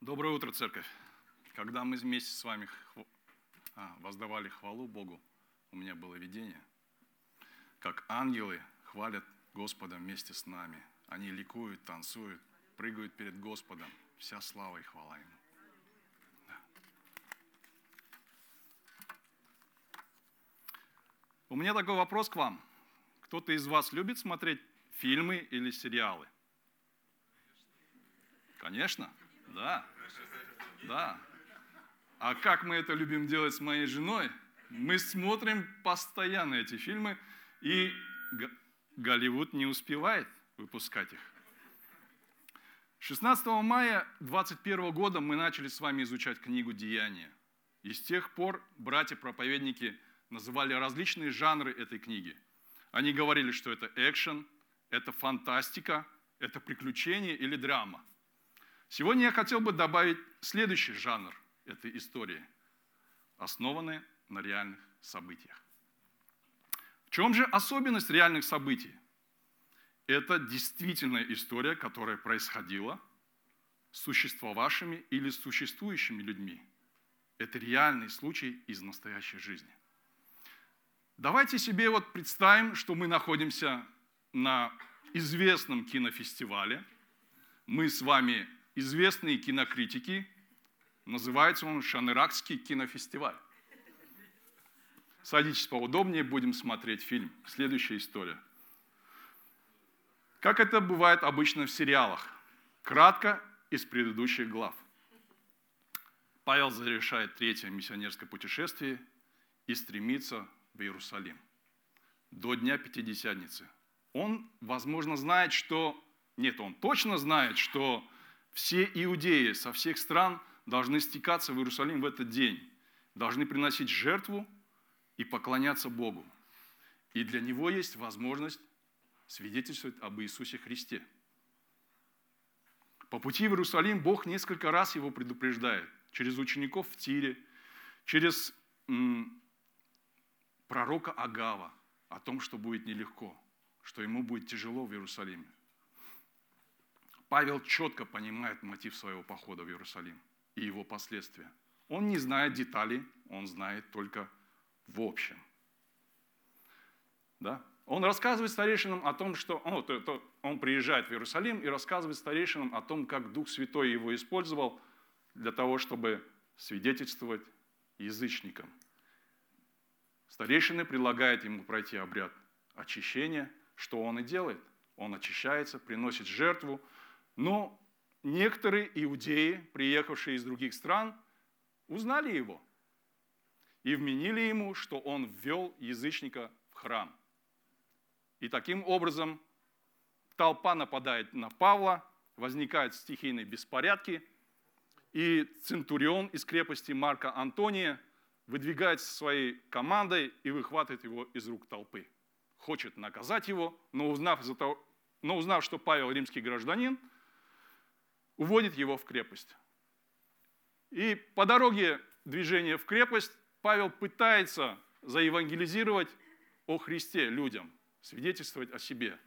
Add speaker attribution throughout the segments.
Speaker 1: Доброе утро, церковь. Когда мы вместе с вами хв- а, воздавали хвалу Богу, у меня было видение, как ангелы хвалят Господа вместе с нами. Они ликуют, танцуют, прыгают перед Господом. Вся слава и хвала Ему. Да. У меня такой вопрос к вам. Кто-то из вас любит смотреть фильмы или сериалы? Конечно, да. Да. А как мы это любим делать с моей женой? Мы смотрим постоянно эти фильмы, и Голливуд не успевает выпускать их. 16 мая 2021 года мы начали с вами изучать книгу «Деяния». И с тех пор братья-проповедники называли различные жанры этой книги. Они говорили, что это экшен, это фантастика, это приключение или драма. Сегодня я хотел бы добавить следующий жанр этой истории, основанный на реальных событиях. В чем же особенность реальных событий? Это действительная история, которая происходила с существовавшими или существующими людьми. Это реальный случай из настоящей жизни. Давайте себе вот представим, что мы находимся на известном кинофестивале. Мы с вами известные кинокритики. Называется он Шаныракский кинофестиваль. Садитесь поудобнее, будем смотреть фильм. Следующая история. Как это бывает обычно в сериалах. Кратко из предыдущих глав. Павел завершает третье миссионерское путешествие и стремится в Иерусалим до Дня Пятидесятницы. Он, возможно, знает, что... Нет, он точно знает, что все иудеи со всех стран должны стекаться в Иерусалим в этот день, должны приносить жертву и поклоняться Богу. И для него есть возможность свидетельствовать об Иисусе Христе. По пути в Иерусалим Бог несколько раз его предупреждает. Через учеников в Тире, через м, пророка Агава о том, что будет нелегко, что ему будет тяжело в Иерусалиме. Павел четко понимает мотив своего похода в Иерусалим и его последствия. Он не знает деталей, он знает только в общем. Да? Он рассказывает старейшинам о том, что ну, он приезжает в Иерусалим и рассказывает старейшинам о том, как Дух Святой его использовал для того, чтобы свидетельствовать язычникам. Старейшины предлагают ему пройти обряд очищения, что он и делает. Он очищается, приносит жертву, но некоторые иудеи, приехавшие из других стран, узнали его и вменили ему, что он ввел язычника в храм. И таким образом толпа нападает на Павла, возникают стихийные беспорядки, и Центурион из крепости Марка Антония выдвигается своей командой и выхватывает его из рук толпы. Хочет наказать его, но узнав, того, но узнав, что Павел римский гражданин, уводит его в крепость. И по дороге движения в крепость Павел пытается заевангелизировать о Христе людям, свидетельствовать о себе.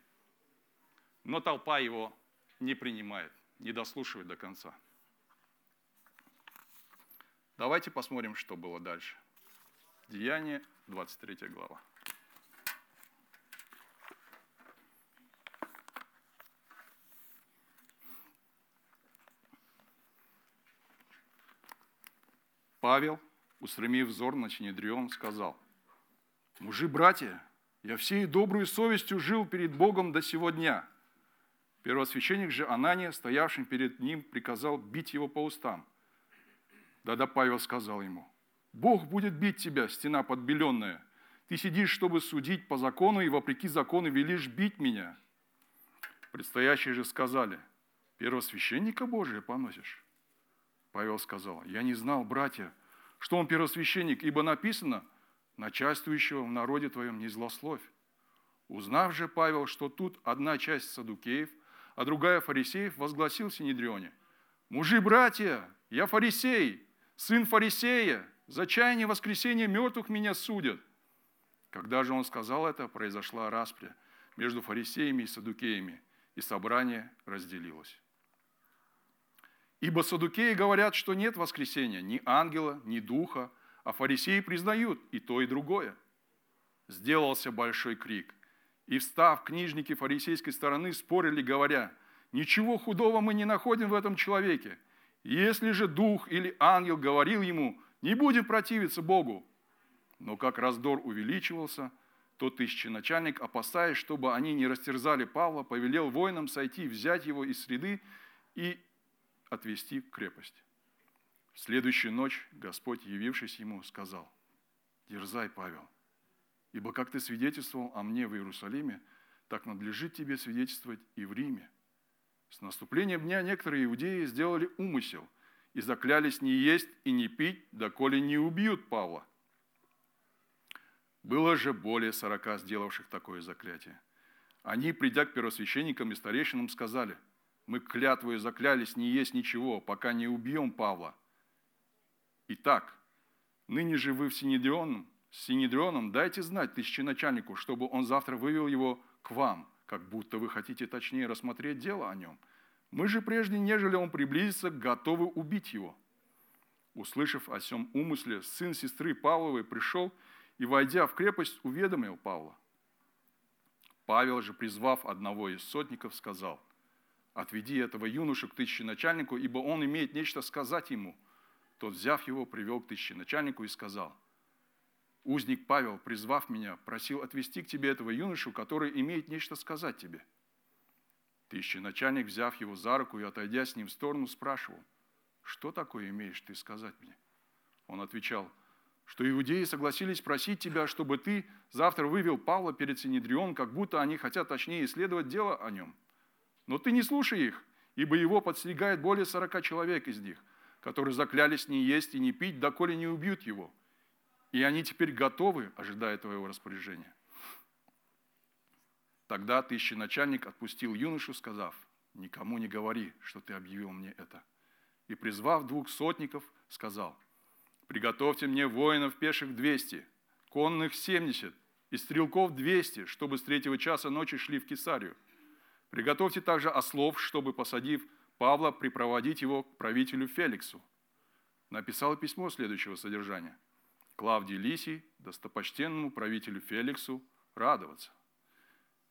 Speaker 1: Но толпа его не принимает, не дослушивает до конца. Давайте посмотрим, что было дальше. Деяние, 23 глава. Павел, устремив взор на Синедрион, сказал, «Мужи, братья, я всей добрую совестью жил перед Богом до сего дня». Первосвященник же Анания, стоявшим перед ним, приказал бить его по устам. Да-да, Павел сказал ему, «Бог будет бить тебя, стена подбеленная. Ты сидишь, чтобы судить по закону, и вопреки закону велишь бить меня». Предстоящие же сказали, «Первосвященника Божия поносишь». Павел сказал, «Я не знал, братья, что он первосвященник, ибо написано, начальствующего в народе твоем не злословь». Узнав же Павел, что тут одна часть садукеев, а другая фарисеев, возгласил в Синедрионе, «Мужи, братья, я фарисей, сын фарисея, за чаяние воскресения мертвых меня судят». Когда же он сказал это, произошла распря между фарисеями и садукеями, и собрание разделилось. Ибо садукеи говорят, что нет воскресения ни ангела, ни духа, а фарисеи признают и то, и другое. Сделался большой крик. И встав, книжники фарисейской стороны спорили, говоря, «Ничего худого мы не находим в этом человеке. Если же дух или ангел говорил ему, не будем противиться Богу». Но как раздор увеличивался, то тысяченачальник, опасаясь, чтобы они не растерзали Павла, повелел воинам сойти, взять его из среды и отвести в крепость. В следующую ночь Господь, явившись ему, сказал, «Дерзай, Павел, ибо как ты свидетельствовал о мне в Иерусалиме, так надлежит тебе свидетельствовать и в Риме». С наступлением дня некоторые иудеи сделали умысел и заклялись не есть и не пить, доколе не убьют Павла. Было же более сорока сделавших такое заклятие. Они, придя к первосвященникам и старейшинам, сказали – мы клятвою заклялись не есть ничего, пока не убьем Павла. Итак, ныне же вы в Синедрионом, с Синедрионом дайте знать тысяченачальнику, чтобы он завтра вывел его к вам, как будто вы хотите точнее рассмотреть дело о нем. Мы же прежде, нежели он приблизится, готовы убить его». Услышав о сем умысле, сын сестры Павловой пришел и, войдя в крепость, уведомил Павла. Павел же, призвав одного из сотников, сказал – отведи этого юношу к тысяченачальнику, ибо он имеет нечто сказать ему. Тот, взяв его, привел к тысяченачальнику и сказал, узник Павел, призвав меня, просил отвести к тебе этого юношу, который имеет нечто сказать тебе. Тысяченачальник, взяв его за руку и отойдя с ним в сторону, спрашивал, что такое имеешь ты сказать мне? Он отвечал, что иудеи согласились просить тебя, чтобы ты завтра вывел Павла перед Синедрион, как будто они хотят точнее исследовать дело о нем – но ты не слушай их, ибо его подстерегает более сорока человек из них, которые заклялись не есть и не пить, доколе не убьют его. И они теперь готовы, ожидая твоего распоряжения. Тогда тысяченачальник отпустил юношу, сказав, «Никому не говори, что ты объявил мне это». И, призвав двух сотников, сказал, «Приготовьте мне воинов пеших двести, конных семьдесят и стрелков двести, чтобы с третьего часа ночи шли в Кесарию, Приготовьте также ослов, чтобы, посадив Павла, припроводить его к правителю Феликсу. Написал письмо следующего содержания. Клавдий Лисий, достопочтенному правителю Феликсу, радоваться.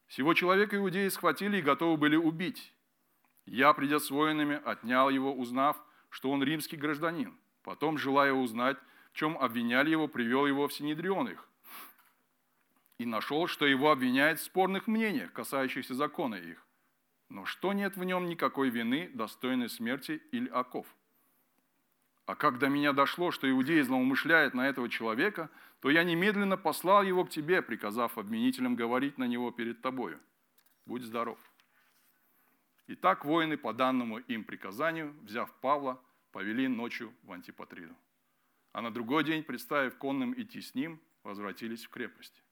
Speaker 1: Сего человека иудеи схватили и готовы были убить. Я, придя с воинами, отнял его, узнав, что он римский гражданин. Потом, желая узнать, в чем обвиняли его, привел его в Синедрион их. И нашел, что его обвиняют в спорных мнениях, касающихся закона их но что нет в нем никакой вины, достойной смерти или оков. А как до меня дошло, что иудеи злоумышляют на этого человека, то я немедленно послал его к тебе, приказав обвинителям говорить на него перед тобою. Будь здоров. Итак, воины по данному им приказанию, взяв Павла, повели ночью в Антипатриду. А на другой день, представив конным идти с ним, возвратились в крепость.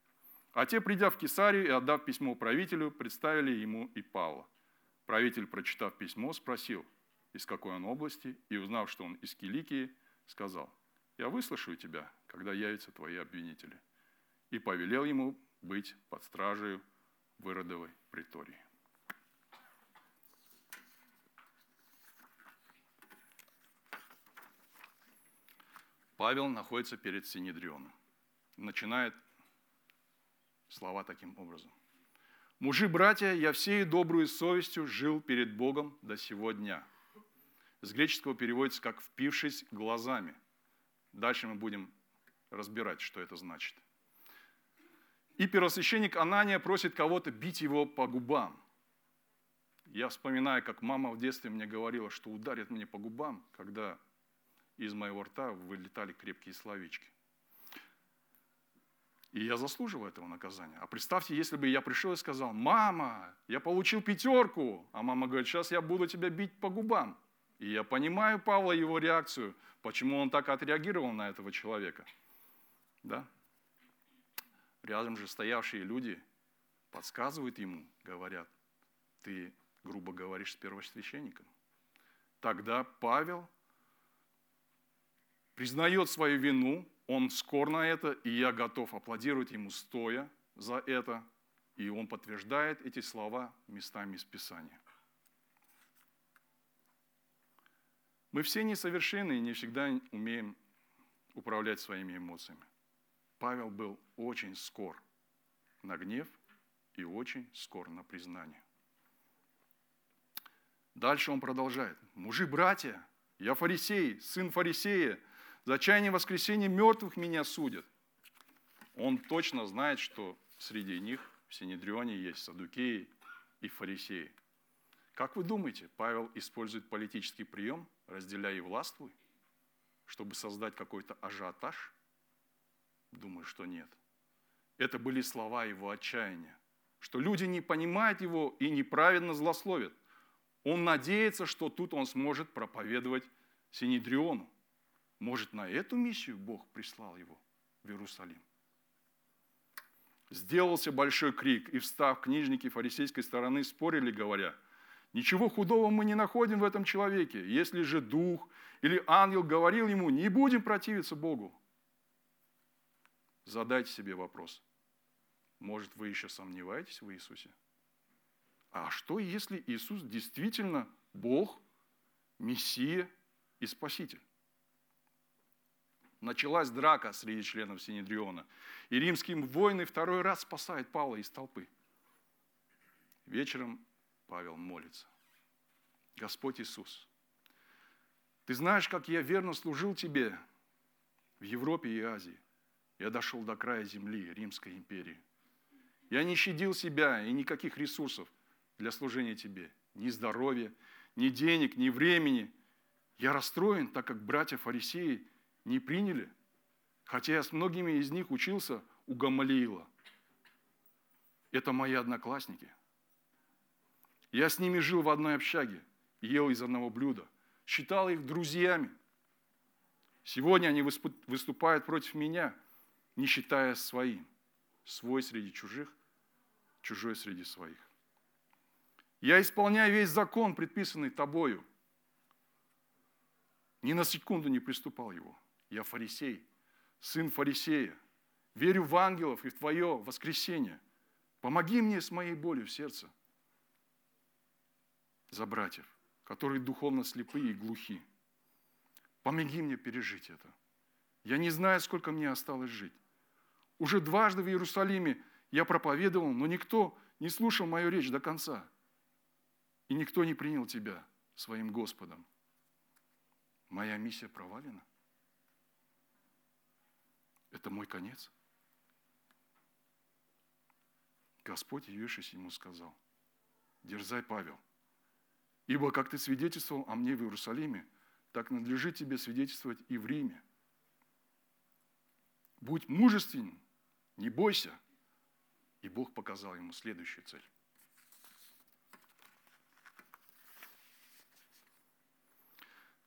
Speaker 1: А те, придя в Кесарию и отдав письмо правителю, представили ему и Павла – Правитель, прочитав письмо, спросил, из какой он области, и узнав, что он из Киликии, сказал, «Я выслушаю тебя, когда явятся твои обвинители». И повелел ему быть под стражей в Иродовой притории. Павел находится перед Синедрионом. Начинает слова таким образом. Мужи, братья, я всей добрую совестью жил перед Богом до сего дня. С греческого переводится как «впившись глазами». Дальше мы будем разбирать, что это значит. И первосвященник Анания просит кого-то бить его по губам. Я вспоминаю, как мама в детстве мне говорила, что ударит мне по губам, когда из моего рта вылетали крепкие словечки. И я заслуживаю этого наказания. А представьте, если бы я пришел и сказал, мама, я получил пятерку, а мама говорит, сейчас я буду тебя бить по губам. И я понимаю Павла, его реакцию, почему он так отреагировал на этого человека. Да? Рядом же стоявшие люди подсказывают ему, говорят, ты грубо говоришь с первосвященником. Тогда Павел признает свою вину, он скор на это, и я готов аплодировать ему стоя за это. И он подтверждает эти слова местами из Писания. Мы все несовершенны и не всегда умеем управлять своими эмоциями. Павел был очень скор на гнев и очень скор на признание. Дальше он продолжает. Мужи, братья, я фарисей, сын фарисея, за чаяние воскресения мертвых меня судят. Он точно знает, что среди них в Синедрионе есть садукеи и фарисеи. Как вы думаете, Павел использует политический прием «разделяй и властвуй», чтобы создать какой-то ажиотаж? Думаю, что нет. Это были слова его отчаяния, что люди не понимают его и неправильно злословят. Он надеется, что тут он сможет проповедовать Синедриону. Может, на эту миссию Бог прислал его в Иерусалим. Сделался большой крик, и встав, книжники фарисейской стороны спорили, говоря, «Ничего худого мы не находим в этом человеке. Если же дух или ангел говорил ему, не будем противиться Богу». Задайте себе вопрос. Может, вы еще сомневаетесь в Иисусе? А что, если Иисус действительно Бог, Мессия и Спаситель? Началась драка среди членов Синедриона, и римские воины второй раз спасают Павла из толпы. Вечером Павел молится. Господь Иисус, Ты знаешь, как я верно служил Тебе в Европе и Азии. Я дошел до края земли Римской империи. Я не щадил себя и никаких ресурсов – для служения Тебе. Ни здоровья, ни денег, ни времени. Я расстроен, так как братья-фарисеи не приняли, хотя я с многими из них учился у Гамалиила. Это мои одноклассники. Я с ними жил в одной общаге, ел из одного блюда, считал их друзьями. Сегодня они выступают против меня, не считая своим. Свой среди чужих, чужой среди своих. Я исполняю весь закон, предписанный тобою. Ни на секунду не приступал его. Я фарисей, сын фарисея. Верю в ангелов и в Твое воскресение. Помоги мне с моей болью в сердце за братьев, которые духовно слепые и глухи. Помоги мне пережить это. Я не знаю, сколько мне осталось жить. Уже дважды в Иерусалиме я проповедовал, но никто не слушал мою речь до конца и никто не принял тебя своим Господом, моя миссия провалена. Это мой конец. Господь, явившись ему, сказал, дерзай, Павел, ибо как ты свидетельствовал о мне в Иерусалиме, так надлежит тебе свидетельствовать и в Риме. Будь мужественным, не бойся. И Бог показал ему следующую цель.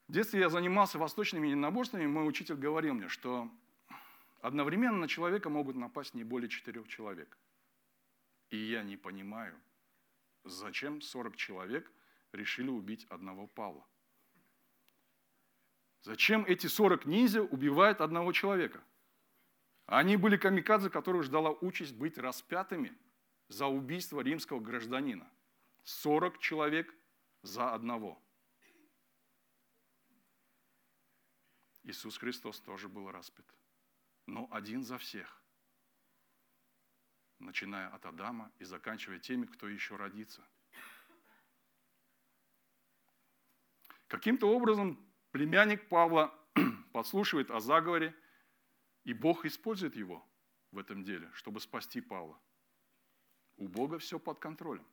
Speaker 1: В детстве я занимался восточными единоборствами, мой учитель говорил мне, что одновременно на человека могут напасть не более четырех человек. И я не понимаю, зачем 40 человек решили убить одного Павла. Зачем эти 40 ниндзя убивают одного человека? Они были камикадзе, которых ждала участь быть распятыми за убийство римского гражданина. 40 человек за одного – Иисус Христос тоже был распят. Но один за всех. Начиная от Адама и заканчивая теми, кто еще родится. Каким-то образом племянник Павла подслушивает о заговоре, и Бог использует его в этом деле, чтобы спасти Павла. У Бога все под контролем.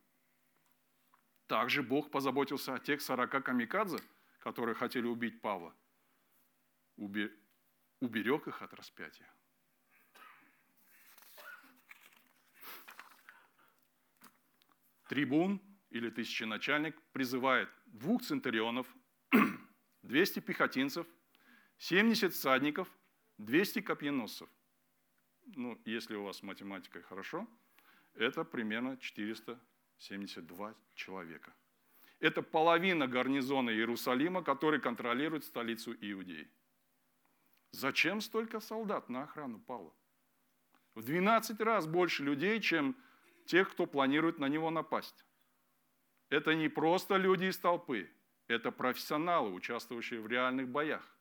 Speaker 1: Также Бог позаботился о тех 40 камикадзе, которые хотели убить Павла уберег их от распятия. Трибун или тысяченачальник призывает двух центурионов, 200 пехотинцев, 70 всадников, 200 копьеносцев. Ну, если у вас с математикой хорошо, это примерно 472 человека. Это половина гарнизона Иерусалима, который контролирует столицу Иудеи. Зачем столько солдат на охрану Павла? В 12 раз больше людей, чем тех, кто планирует на него напасть. Это не просто люди из толпы, это профессионалы, участвующие в реальных боях,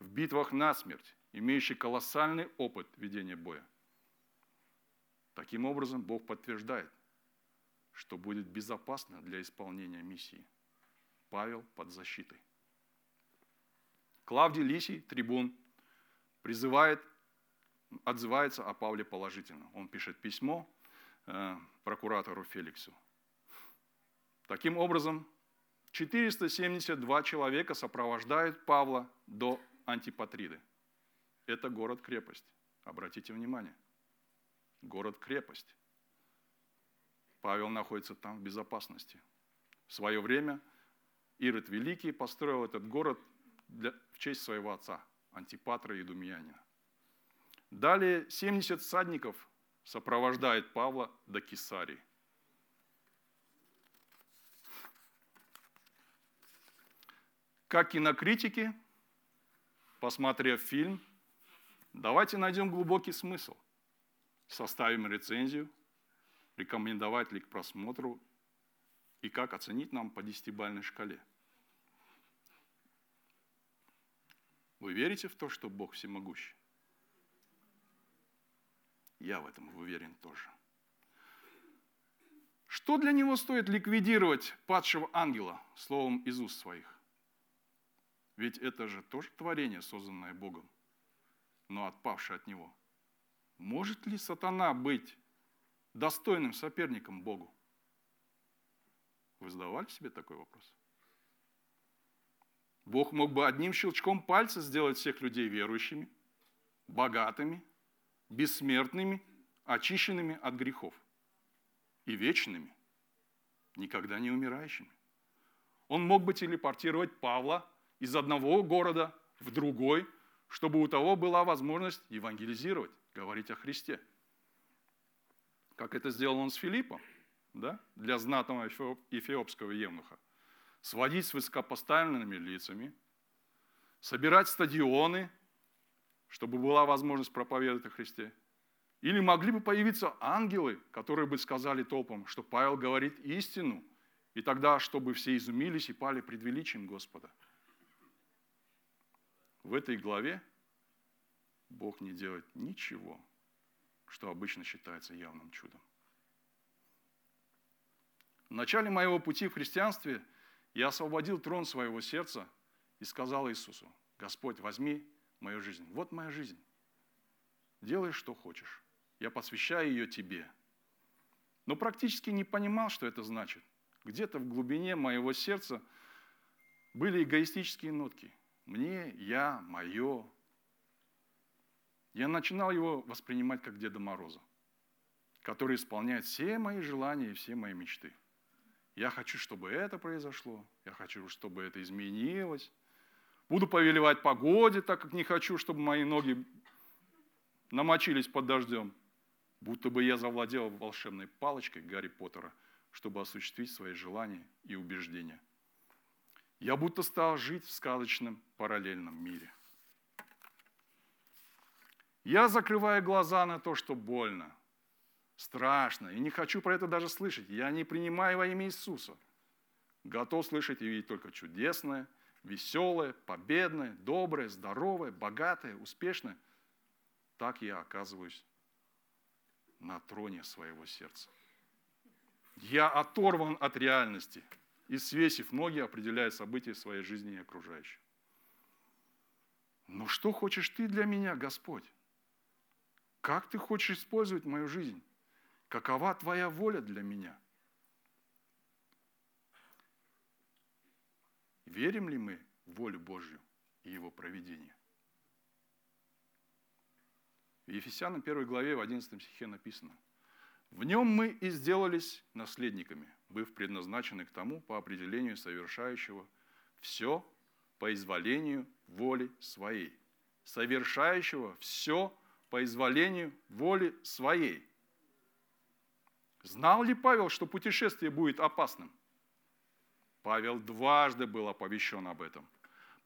Speaker 1: в битвах насмерть, имеющие колоссальный опыт ведения боя. Таким образом, Бог подтверждает, что будет безопасно для исполнения миссии. Павел под защитой. Клавдий Лисий, трибун, призывает, отзывается о Павле положительно. Он пишет письмо э, прокуратору Феликсу. Таким образом, 472 человека сопровождают Павла до Антипатриды. Это город-крепость. Обратите внимание. Город-крепость. Павел находится там в безопасности. В свое время Ирод Великий построил этот город для, в честь своего отца, Антипатра и Думьянина. Далее 70 всадников сопровождает Павла до Кесарии. Как кинокритики, посмотрев фильм, давайте найдем глубокий смысл, составим рецензию, рекомендовать ли к просмотру и как оценить нам по десятибальной шкале. Вы верите в то, что Бог всемогущий? Я в этом уверен тоже. Что для него стоит ликвидировать падшего ангела словом из уст своих? Ведь это же тоже творение, созданное Богом, но отпавшее от Него. Может ли сатана быть достойным соперником Богу? Вы задавали себе такой вопрос? Бог мог бы одним щелчком пальца сделать всех людей верующими, богатыми, бессмертными, очищенными от грехов и вечными, никогда не умирающими. Он мог бы телепортировать Павла из одного города в другой, чтобы у того была возможность евангелизировать, говорить о Христе. Как это сделал он с Филиппом, да? для знатного эфиопского евнуха. Сводить с высокопоставленными лицами, собирать стадионы, чтобы была возможность проповедовать о Христе. Или могли бы появиться ангелы, которые бы сказали толпам, что Павел говорит истину, и тогда, чтобы все изумились и пали пред величием Господа – в этой главе Бог не делает ничего, что обычно считается явным чудом. В начале моего пути в христианстве я освободил трон своего сердца и сказал Иисусу, Господь, возьми мою жизнь. Вот моя жизнь. Делай, что хочешь. Я посвящаю ее тебе. Но практически не понимал, что это значит. Где-то в глубине моего сердца были эгоистические нотки – мне, я, мое. Я начинал его воспринимать как Деда Мороза, который исполняет все мои желания и все мои мечты. Я хочу, чтобы это произошло, я хочу, чтобы это изменилось. Буду повелевать погоде, так как не хочу, чтобы мои ноги намочились под дождем. Будто бы я завладел волшебной палочкой Гарри Поттера, чтобы осуществить свои желания и убеждения – я будто стал жить в сказочном параллельном мире. Я закрываю глаза на то, что больно, страшно, и не хочу про это даже слышать. Я не принимаю во имя Иисуса. Готов слышать и видеть только чудесное, веселое, победное, доброе, здоровое, богатое, успешное. Так я оказываюсь на троне своего сердца. Я оторван от реальности – и свесив ноги, определяет события своей жизни и окружающих. Но что хочешь ты для меня, Господь? Как ты хочешь использовать мою жизнь? Какова твоя воля для меня? Верим ли мы в волю Божью и его проведение? В Ефесянам 1 главе в 11 стихе написано, «В нем мы и сделались наследниками, быв предназначены к тому по определению совершающего все по изволению воли своей. Совершающего все по изволению воли своей. Знал ли Павел, что путешествие будет опасным? Павел дважды был оповещен об этом.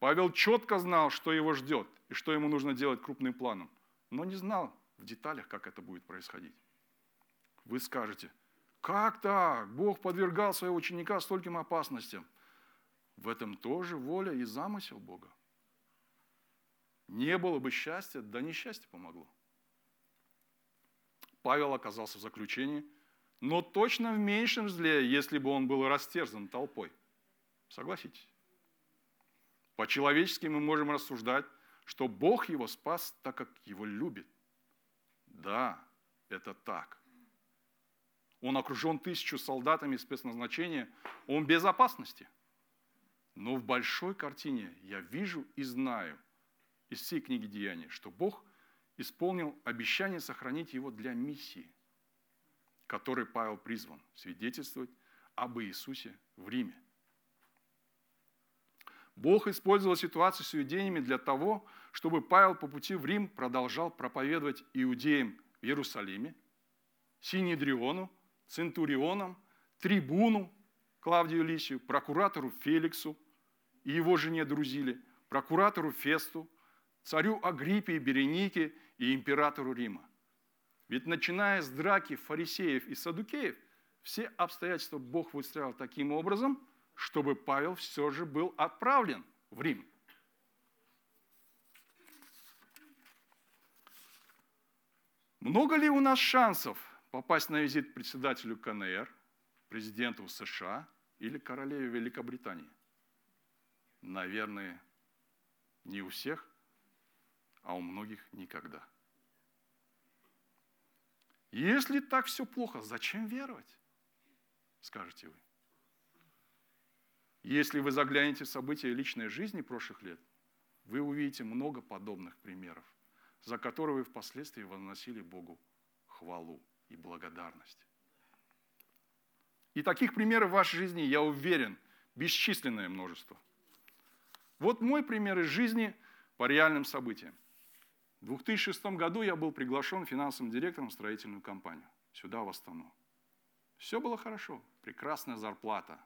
Speaker 1: Павел четко знал, что его ждет и что ему нужно делать крупным планом, но не знал в деталях, как это будет происходить. Вы скажете, как так? Бог подвергал своего ученика стольким опасностям. В этом тоже воля и замысел Бога. Не было бы счастья, да несчастье помогло. Павел оказался в заключении, но точно в меньшем зле, если бы он был растерзан толпой. Согласитесь? По-человечески мы можем рассуждать, что Бог его спас, так как его любит. Да, это так. Он окружен тысячу солдатами спецназначения, он в безопасности. Но в большой картине я вижу и знаю из всей книги Деяний, что Бог исполнил обещание сохранить его для миссии, которой Павел призван свидетельствовать об Иисусе в Риме. Бог использовал ситуацию с иудеями для того, чтобы Павел по пути в Рим продолжал проповедовать иудеям в Иерусалиме, Синедриону, Центурионам, Трибуну, Клавдию Лисию, прокуратору Феликсу и его жене Друзиле, прокуратору Фесту, царю Агриппе и Беренике и императору Рима. Ведь начиная с драки фарисеев и садукеев, все обстоятельства Бог выстроил таким образом, чтобы Павел все же был отправлен в Рим. Много ли у нас шансов попасть на визит председателю КНР, президенту США или королеве Великобритании? Наверное, не у всех, а у многих никогда. Если так все плохо, зачем веровать? Скажете вы. Если вы заглянете в события личной жизни прошлых лет, вы увидите много подобных примеров, за которые вы впоследствии возносили Богу хвалу и благодарность. И таких примеров в вашей жизни, я уверен, бесчисленное множество. Вот мой пример из жизни по реальным событиям. В 2006 году я был приглашен финансовым директором в строительную компанию. Сюда, в Астану. Все было хорошо. Прекрасная зарплата.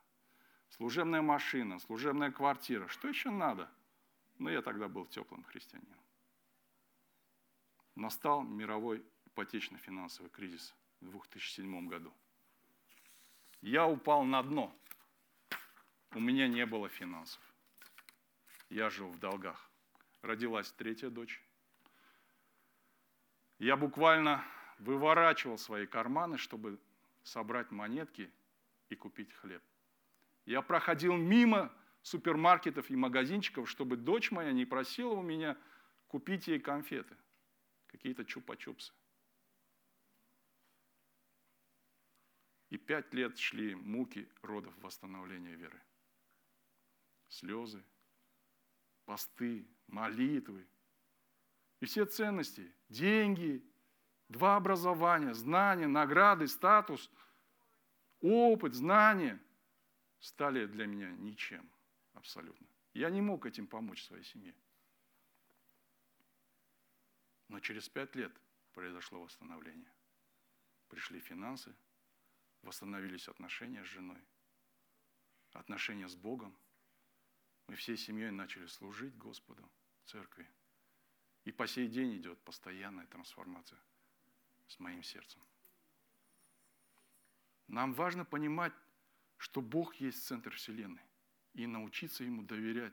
Speaker 1: Служебная машина, служебная квартира. Что еще надо? Но я тогда был теплым христианином. Настал мировой ипотечно-финансовый кризис в 2007 году. Я упал на дно. У меня не было финансов. Я жил в долгах. Родилась третья дочь. Я буквально выворачивал свои карманы, чтобы собрать монетки и купить хлеб. Я проходил мимо супермаркетов и магазинчиков, чтобы дочь моя не просила у меня купить ей конфеты, какие-то чупа-чупсы. И пять лет шли муки родов восстановления веры. Слезы, посты, молитвы. И все ценности, деньги, два образования, знания, награды, статус, опыт, знания стали для меня ничем абсолютно. Я не мог этим помочь своей семье. Но через пять лет произошло восстановление. Пришли финансы, восстановились отношения с женой, отношения с Богом. Мы всей семьей начали служить Господу, церкви. И по сей день идет постоянная трансформация с моим сердцем. Нам важно понимать, что Бог есть центр Вселенной, и научиться Ему доверять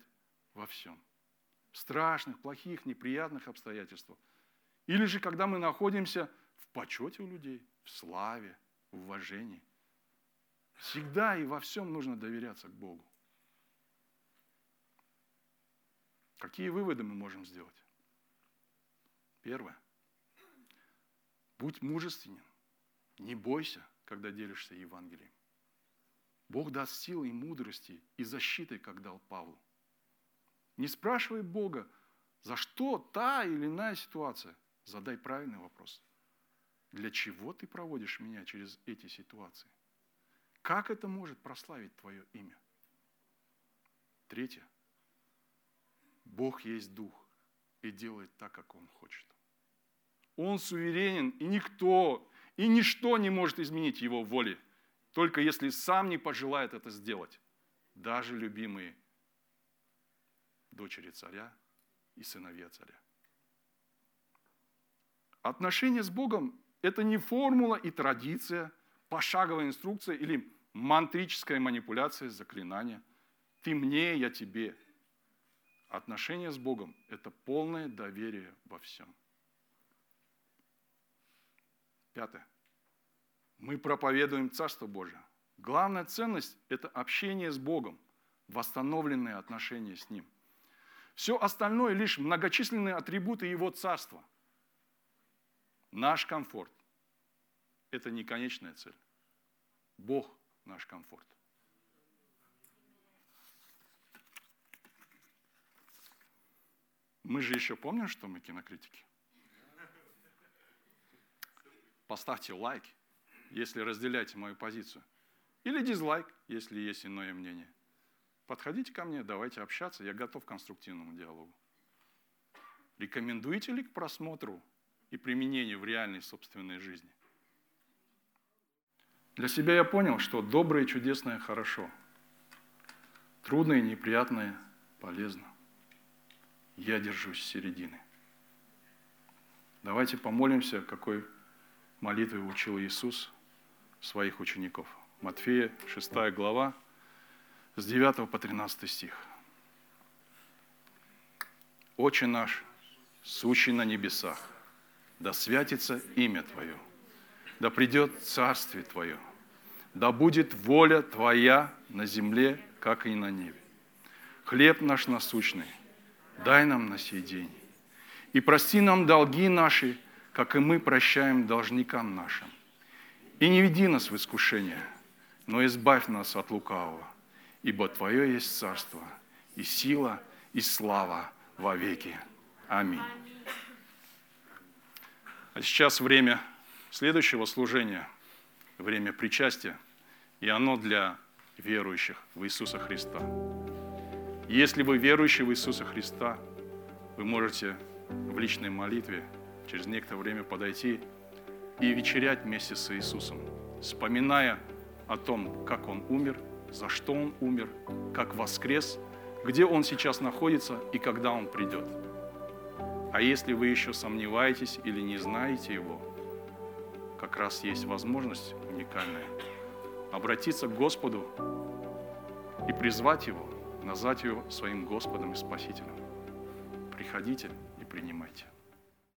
Speaker 1: во всем. В страшных, плохих, неприятных обстоятельствах. Или же, когда мы находимся в почете у людей, в славе, в уважении. Всегда и во всем нужно доверяться к Богу. Какие выводы мы можем сделать? Первое. Будь мужественен. Не бойся, когда делишься Евангелием. Бог даст силы и мудрости и защиты, как дал Павлу. Не спрашивай Бога, за что та или иная ситуация. Задай правильный вопрос. Для чего ты проводишь меня через эти ситуации? Как это может прославить Твое имя? Третье. Бог есть Дух и делает так, как Он хочет. Он суверенен, и никто, и ничто не может изменить Его воли, только если сам не пожелает это сделать. Даже любимые дочери царя и сыновья царя. Отношения с Богом – это не формула и традиция, пошаговая инструкция или мантрическая манипуляция, заклинание. Ты мне, я тебе. Отношения с Богом – это полное доверие во всем. Пятое. Мы проповедуем Царство Божие. Главная ценность – это общение с Богом, восстановленные отношения с Ним. Все остальное – лишь многочисленные атрибуты Его Царства. Наш комфорт – это не конечная цель. Бог – наш комфорт. Мы же еще помним, что мы кинокритики. Поставьте лайк, если разделяете мою позицию. Или дизлайк, если есть иное мнение. Подходите ко мне, давайте общаться, я готов к конструктивному диалогу. Рекомендуете ли к просмотру и применению в реальной собственной жизни? Для себя я понял, что доброе и чудесное хорошо, трудное и неприятное полезно. Я держусь середины. Давайте помолимся, какой молитвой учил Иисус своих учеников. Матфея, 6 глава, с 9 по 13 стих. «Отче наш, сущий на небесах, да святится имя Твое, да придет Царствие Твое, да будет воля Твоя на земле, как и на небе. Хлеб наш насущный, дай нам на сей день, и прости нам долги наши, как и мы прощаем должникам нашим. И не веди нас в искушение, но избавь нас от лукавого, ибо Твое есть царство, и сила, и слава во веки. Аминь. А сейчас время следующего служения, время причастия, и оно для верующих в Иисуса Христа. Если вы верующий в Иисуса Христа, вы можете в личной молитве через некоторое время подойти и вечерять вместе с Иисусом, вспоминая о том, как Он умер, за что Он умер, как воскрес, где Он сейчас находится и когда Он придет. А если вы еще сомневаетесь или не знаете Его, как раз есть возможность уникальная обратиться к Господу и призвать Его, назвать Его своим Господом и Спасителем. Приходите и принимайте.